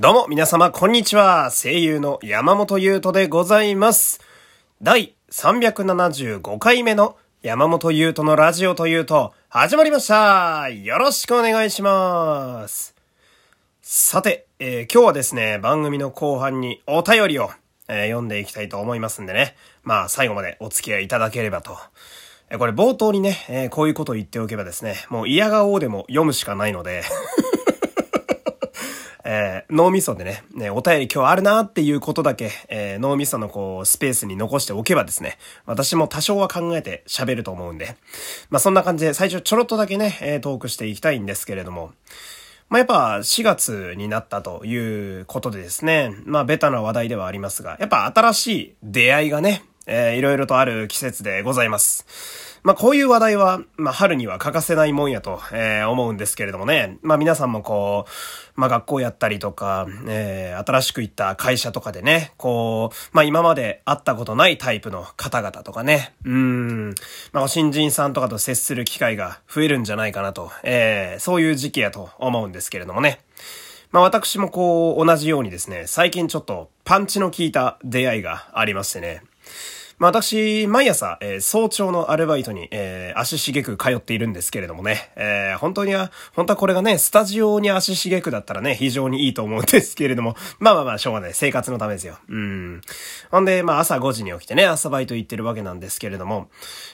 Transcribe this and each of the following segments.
どうも皆様こんにちは。声優の山本優斗でございます。第375回目の山本優斗のラジオというと始まりました。よろしくお願いします。さて、えー今日はですね、番組の後半にお便りを、えー読んでいきたいと思いますんでね。まあ最後までお付き合いいただければと。えーこれ冒頭にね、えこういうことを言っておけばですね、もう嫌顔でも読むしかないので、えー脳みそでね、ね、お便り今日あるなーっていうことだけ、えー脳みそのこう、スペースに残しておけばですね、私も多少は考えて喋ると思うんで、まあそんな感じで最初ちょろっとだけね、えートークしていきたいんですけれども、まあやっぱ4月になったということでですね、まあベタな話題ではありますが、やっぱ新しい出会いがね、えーいろいろとある季節でございます。まあこういう話題は、まあ春には欠かせないもんやと、えー思うんですけれどもね。まあ皆さんもこう、まあ学校やったりとか、えー新しく行った会社とかでね、こう、まあ今まで会ったことないタイプの方々とかね、うん、まあ新人さんとかと接する機会が増えるんじゃないかなと、えーそういう時期やと思うんですけれどもね。まあ私もこう同じようにですね、最近ちょっとパンチの効いた出会いがありましてね。まあ私、毎朝、えー早朝のアルバイトに、えー足しげく通っているんですけれどもね、えー本当には、本当はこれがね、スタジオに足しげくだったらね、非常にいいと思うんですけれども、まあまあまあ、しょうがない。生活のためですよ。うん。ほんで、まあ朝5時に起きてね、朝バイト行ってるわけなんですけれども、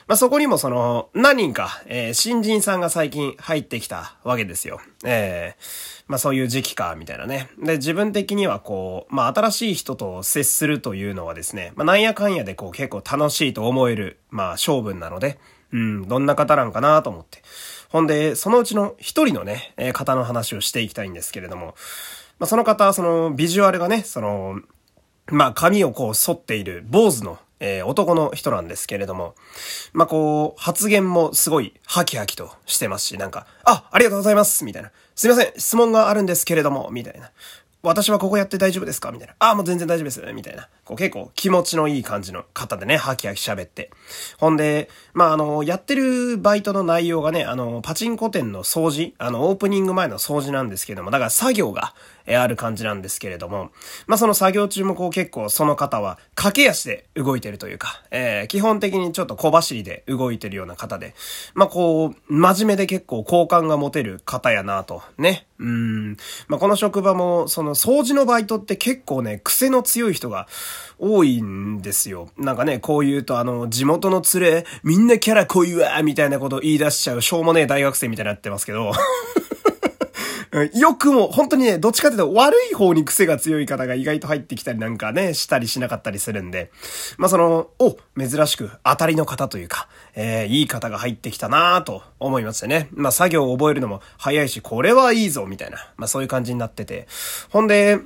まあそこにもその、何人か、えー新人さんが最近入ってきたわけですよ。えーまあそういう時期か、みたいなね。で、自分的にはこう、まあ新しい人と接するというのはですね、まあなんやかんやでこう結構楽しいと思える、まあ勝負なので、うん、どんな方なんかなと思って。ほんで、そのうちの一人のね、えー方の話をしていきたいんですけれども、まあその方そのビジュアルがね、その、まあ、髪をこう剃っている坊主の、えー男の人なんですけれども、まあ、こう、発言もすごいハキハキとしてますし、なんか、あ、ありがとうございますみたいな。すいません、質問があるんですけれども、みたいな。私はここやって大丈夫ですか？みたいな。あ、もう全然大丈夫です。みたいな。こう結構気持ちのいい感じの方でね、ハキハキ喋って。ほんで、まあ、あの、やってるバイトの内容がね、あの、パチンコ店の掃除、あの、オープニング前の掃除なんですけれども、だから作業が、えある感じなんですけれども、まあ、その作業中もこう結構その方は駆け足で動いてるというか、えー基本的にちょっと小走りで動いてるような方で、まあ、こう、真面目で結構好感が持てる方やなと、ね。うん。まあ、この職場も、その掃除のバイトって結構ね、癖の強い人が多いんですよ。なんかね、こう言うとあの、地元の連れ、みんなキャラ濃いわみたいなこと言い出しちゃうしょうもねえ大学生みたいになってますけど、よくも、本当にね、どっちかっていうと悪い方に癖が強い方が意外と入ってきたりなんかね、したりしなかったりするんで、まあその、お、珍しく当たりの方というか、えーいい方が入ってきたなぁと思いましてね。まあ作業を覚えるのも早いし、これはいいぞ、みたいな、まあそういう感じになってて。ほんで、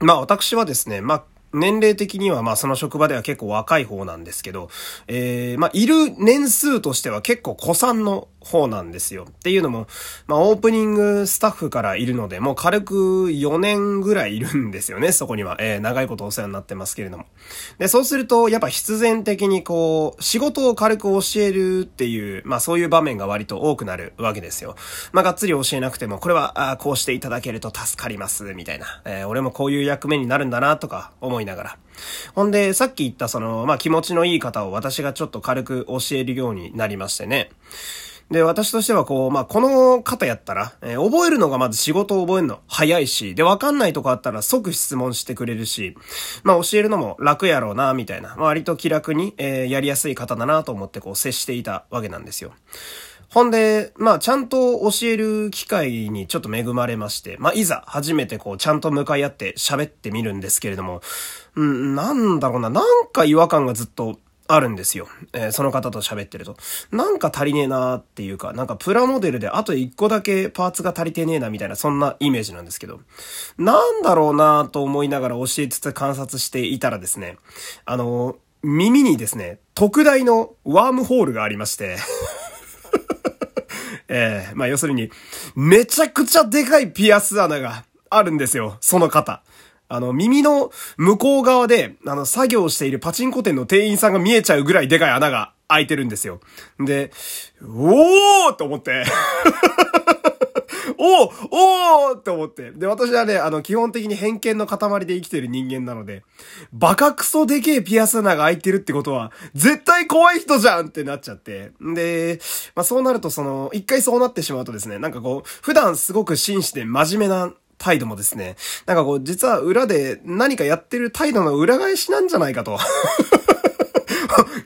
まあ私はですね、まあ年齢的にはまあその職場では結構若い方なんですけど、えー、まあいる年数としては結構古参の方なんですよ。っていうのも、まあオープニングスタッフからいるので、もう軽く4年ぐらいいるんですよね、そこには。えー、長いことお世話になってますけれども。で、そうすると、やっぱ必然的にこう、仕事を軽く教えるっていう、まあそういう場面が割と多くなるわけですよ。まあがっつり教えなくても、これは、あーこうしていただけると助かります、みたいな。えー俺もこういう役目になるんだな、とか思いながら。ほんで、さっき言ったその、まあ気持ちのいい方を私がちょっと軽く教えるようになりましてね。で、私としてはこう、まあ、この方やったら、えー覚えるのがまず仕事を覚えるの早いし、で、わかんないとこあったら即質問してくれるし、まあ、教えるのも楽やろうな、みたいな、割と気楽に、えーやりやすい方だなと思ってこう接していたわけなんですよ。ほんで、まあ、ちゃんと教える機会にちょっと恵まれまして、まあ、いざ初めてこう、ちゃんと向かい合って喋ってみるんですけれども、うん、なんだろうな、なんか違和感がずっとあるんですよ。えーその方と喋ってると。なんか足りねえなーっていうか、なんかプラモデルであと一個だけパーツが足りてねえなみたいな、そんなイメージなんですけど。なんだろうなーと思いながら教えつつ観察していたらですね、あのー耳にですね、特大のワームホールがありまして、えー、まあ要するに、めちゃくちゃでかいピアス穴があるんですよ、その方。あの、耳の向こう側で、あの、作業しているパチンコ店の店員さんが見えちゃうぐらいでかい穴が開いてるんですよ。で、おーと思って。おおおって思って。で、私はね、あの、基本的に偏見の塊で生きてる人間なので、バカクソでけえピアス穴が開いてるってことは、絶対怖い人じゃんってなっちゃって。で、まあそうなるとその、一回そうなってしまうとですね、なんかこう、普段すごく真摯で真面目な態度もですね、なんかこう、実は裏で何かやってる態度の裏返しなんじゃないかと。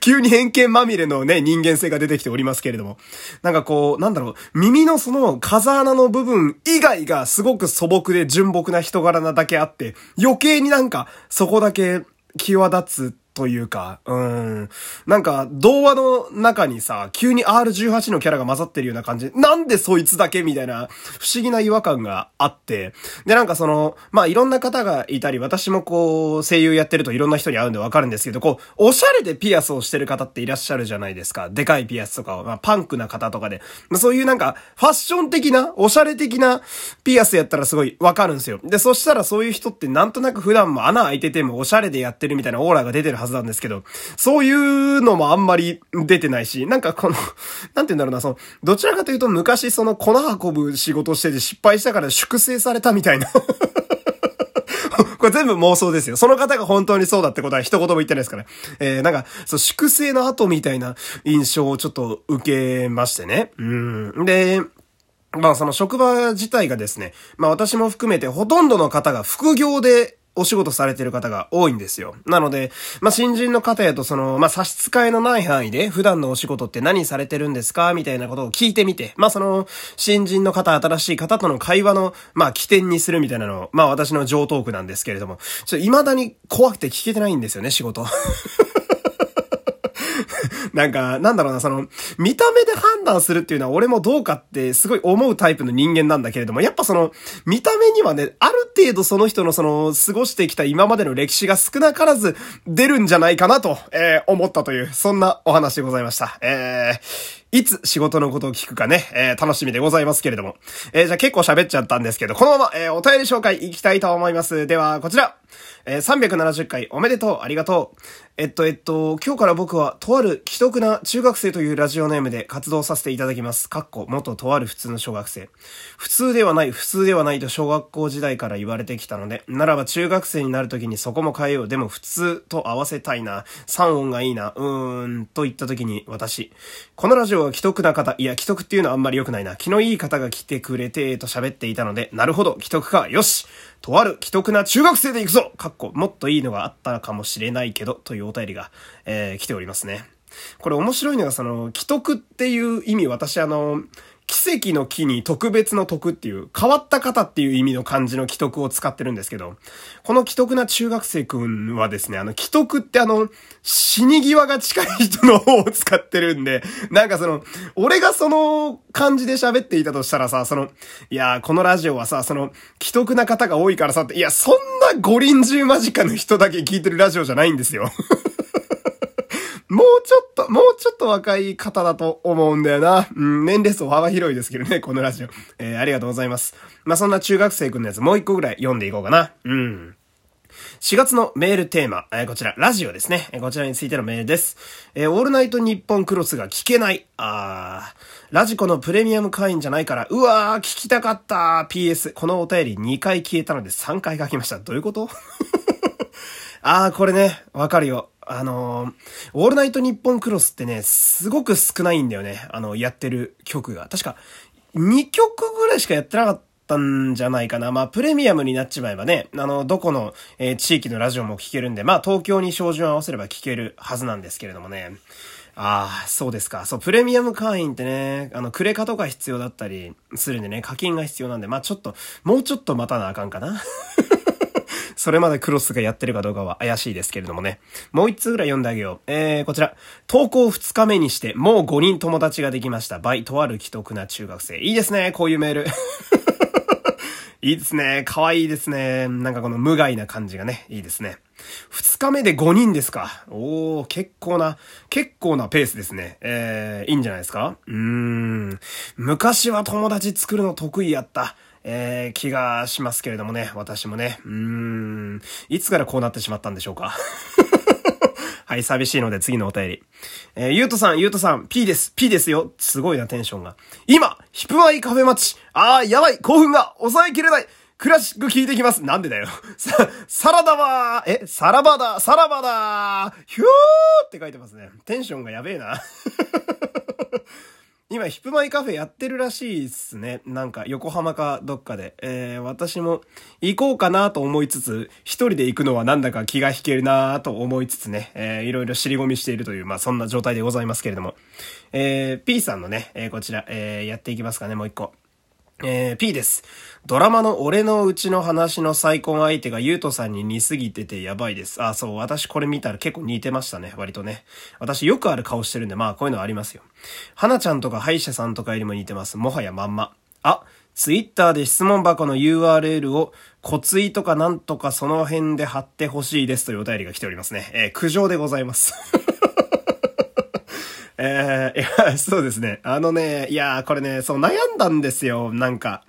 急に偏見まみれのね、人間性が出てきておりますけれども。なんかこう、なんだろう、耳のその風穴の部分以外がすごく素朴で純朴な人柄なだけあって、余計になんかそこだけ際立つというか、うん。なんか、童話の中にさ、急に R18 のキャラが混ざってるような感じなんでそいつだけみたいな、不思議な違和感があって。で、なんかその、まあ、いろんな方がいたり、私もこう、声優やってるといろんな人に会うんでわかるんですけど、こう、おしゃれでピアスをしてる方っていらっしゃるじゃないですか。でかいピアスとか、まあ、パンクな方とかでま。そういうなんか、ファッション的な、おしゃれ的なピアスやったらすごいわかるんですよ。で、そしたらそういう人ってなんとなく普段も穴開いててもおしゃれでやってるみたいなオーラが出てるはずなんですけど、そういうのもあんまり出てないし、なんかこの、なんて言うんだろうな、その、どちらかというと昔その粉運ぶ仕事してて失敗したから粛清されたみたいな これ全部妄想ですよ。その方が本当にそうだってことは一言も言ってないですから。えー、なんか、そう、粛清の後みたいな印象をちょっと受けましてね。うん。で、まあその職場自体がですね、まあ私も含めてほとんどの方が副業でお仕事されてる方が多いんですよ。なので、まあ、新人の方やとその、まあ、差し支えのない範囲で普段のお仕事って何されてるんですか？みたいなことを聞いてみて、まあ、その、新人の方、新しい方との会話の、まあ、起点にするみたいなのを、まあ、私の上トークなんですけれども、ちょ、未だに怖くて聞けてないんですよね、仕事。なんか、なんだろうな、その、見た目で判断するっていうのは俺もどうかってすごい思うタイプの人間なんだけれども、やっぱその、見た目にはね、ある程度その人のその、過ごしてきた今までの歴史が少なからず出るんじゃないかなと、えー、思ったという、そんなお話でございました。えー、いつ仕事のことを聞くかね、えー、楽しみでございますけれども。えー、じゃあ結構喋っちゃったんですけど、このまま、えー、お便り紹介いきたいと思います。では、こちら。えー、370回おめでとう、ありがとう。えっと、えっと、今日から僕は、とある既得な中学生というラジオネームで活動させていただきます。かっこ、元とある普通の小学生。普通ではない、普通ではないと小学校時代から言われてきたので、ならば中学生になる時にそこも変えよう。でも普通と合わせたいな。3音がいいな。うーん、と言った時に私。このラジオは既得な方、いや、既得っていうのはあんまり良くないな。気のいい方が来てくれて、と喋っていたので、なるほど、既得か。よしとある既得な中学生で行くぞかっこ、もっといいのがあったかもしれないけど、というお便りが、えー、来ておりますね。これ面白いのが、その、既得っていう意味、私あの、奇跡の木に特別の徳っていう、変わった方っていう意味の漢字の既得を使ってるんですけど、この既得な中学生くんはですね、あの、既得ってあの、死に際が近い人の方を使ってるんで、なんかその、俺がその感じで喋っていたとしたらさ、その、いやこのラジオはさ、その、既得な方が多いからさって、いや、そんな五輪中間近の人だけ聞いてるラジオじゃないんですよ。もうちょっと、もうちょっと若い方だと思うんだよな。うん、年齢層幅広いですけどね、このラジオ。えー、ありがとうございます。まあ、そんな中学生くんのやつもう一個ぐらい読んでいこうかな。うん。4月のメールテーマ、えー、こちら、ラジオですね。えー、こちらについてのメールです。えー、オールナイトニッポンクロスが聞けない。あー、 radiko のプレミアム会員じゃないから、うわー、聞きたかった PS、このお便り2回消えたので3回書きました。どういうこと？あー、これね、わかるよ。あの、オールナイトニッポンクロスってね、すごく少ないんだよね。あの、やってる曲が。確か、2曲ぐらいしかやってなかったんじゃないかな。まあ、プレミアムになっちまえばね、あの、どこの、えー、地域のラジオも聴けるんで、まあ、東京に照準を合わせれば聴けるはずなんですけれどもね。ああ、そうですか。そう、プレミアム会員ってね、あの、クレカとか必要だったりするんでね、課金が必要なんで、まあちょっと、もうちょっと待たなあかんかな。それまでクロスがやってるかどうかは怪しいですけれどもね。もう一通ぐらい読んであげよう。えー、こちら。投稿2日目にして、もう5人友達ができました。バイとある既得な中学生。いいですね、こういうメール。いいですね。可愛いですね。なんかこの無害な感じがね、いいですね。二日目で5人ですか。おー、結構な、結構なペースですね。えー、いいんじゃないですかうーん。昔は友達作るの得意やった。えー、気がしますけれどもね、私もね。うーん。いつからこうなってしまったんでしょうか？はい、寂しいので次のお便り。えー、ゆうとさん、ゆうとさん、P です、P ですよ。すごいな、テンションが。今、ヒプマイカフェ待ち。あー、やばい、興奮が抑えきれない。クラシック聞いてきます。なんでだよ。さ、サラダは、え、サラバだ、サラバだ、ヒューって書いてますね。テンションがやべえな。今、ヒップマイカフェやってるらしいっすね。なんか、横浜かどっかで。えー、私も行こうかなと思いつつ、一人で行くのはなんだか気が引けるなと思いつつね、えー、いろいろ尻込みしているという、まあ、そんな状態でございますけれども。えー、P さんのね、えー、こちら、えー、やっていきますかね、もう一個。えー、P です。ドラマの俺のうちの話の再婚相手がゆうとさんに似すぎててやばいです。あ、そう、私これ見たら結構似てましたね、割とね。私よくある顔してるんで、まあこういうのありますよ。花ちゃんとか歯医者さんとかよりも似てます。もはやまんま。あ、ツイッターで質問箱の URL を骨髄とかなんとかその辺で貼ってほしいですというお便りが来ておりますね。えー、苦情でございます。えー、いや、そうですね。あのね、いや、これね、そう悩んだんですよ、なんか。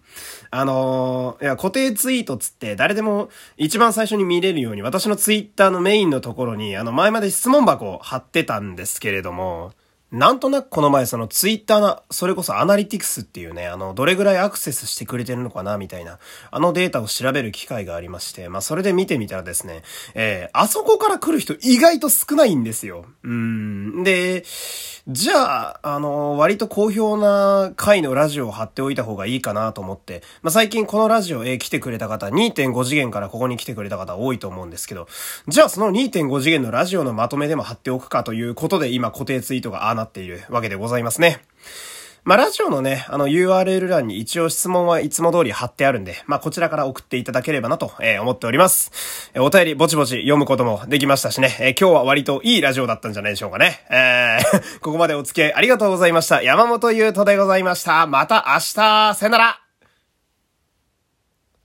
あのー、いや、固定ツイートつって誰でも一番最初に見れるように私のツイッターのメインのところにあの前まで質問箱を貼ってたんですけれども、なんとなくこの前そのツイッターの、それこそアナリティクスっていうね、あの、どれぐらいアクセスしてくれてるのかなみたいな、あのデータを調べる機会がありまして、まあそれで見てみたらですね、えー、あそこから来る人意外と少ないんですよ。うん。で、じゃあ、あの、割と好評な回のラジオを貼っておいた方がいいかなと思って、まあ、最近このラジオへ来てくれた方、2.5次元からここに来てくれた方多いと思うんですけど、じゃあその2.5次元のラジオのまとめでも貼っておくかということで今固定ツイートがああなっているわけでございますね。まあ、ラジオのね、あの URL 欄に一応質問はいつも通り貼ってあるんで、まあ、こちらから送っていただければなと、えー、思っております。えー、お便りぼちぼち読むこともできましたしね、えー、今日は割といいラジオだったんじゃないでしょうかね。えー、ここまでお付き合いありがとうございました。山本優斗でございました。また明日、さよなら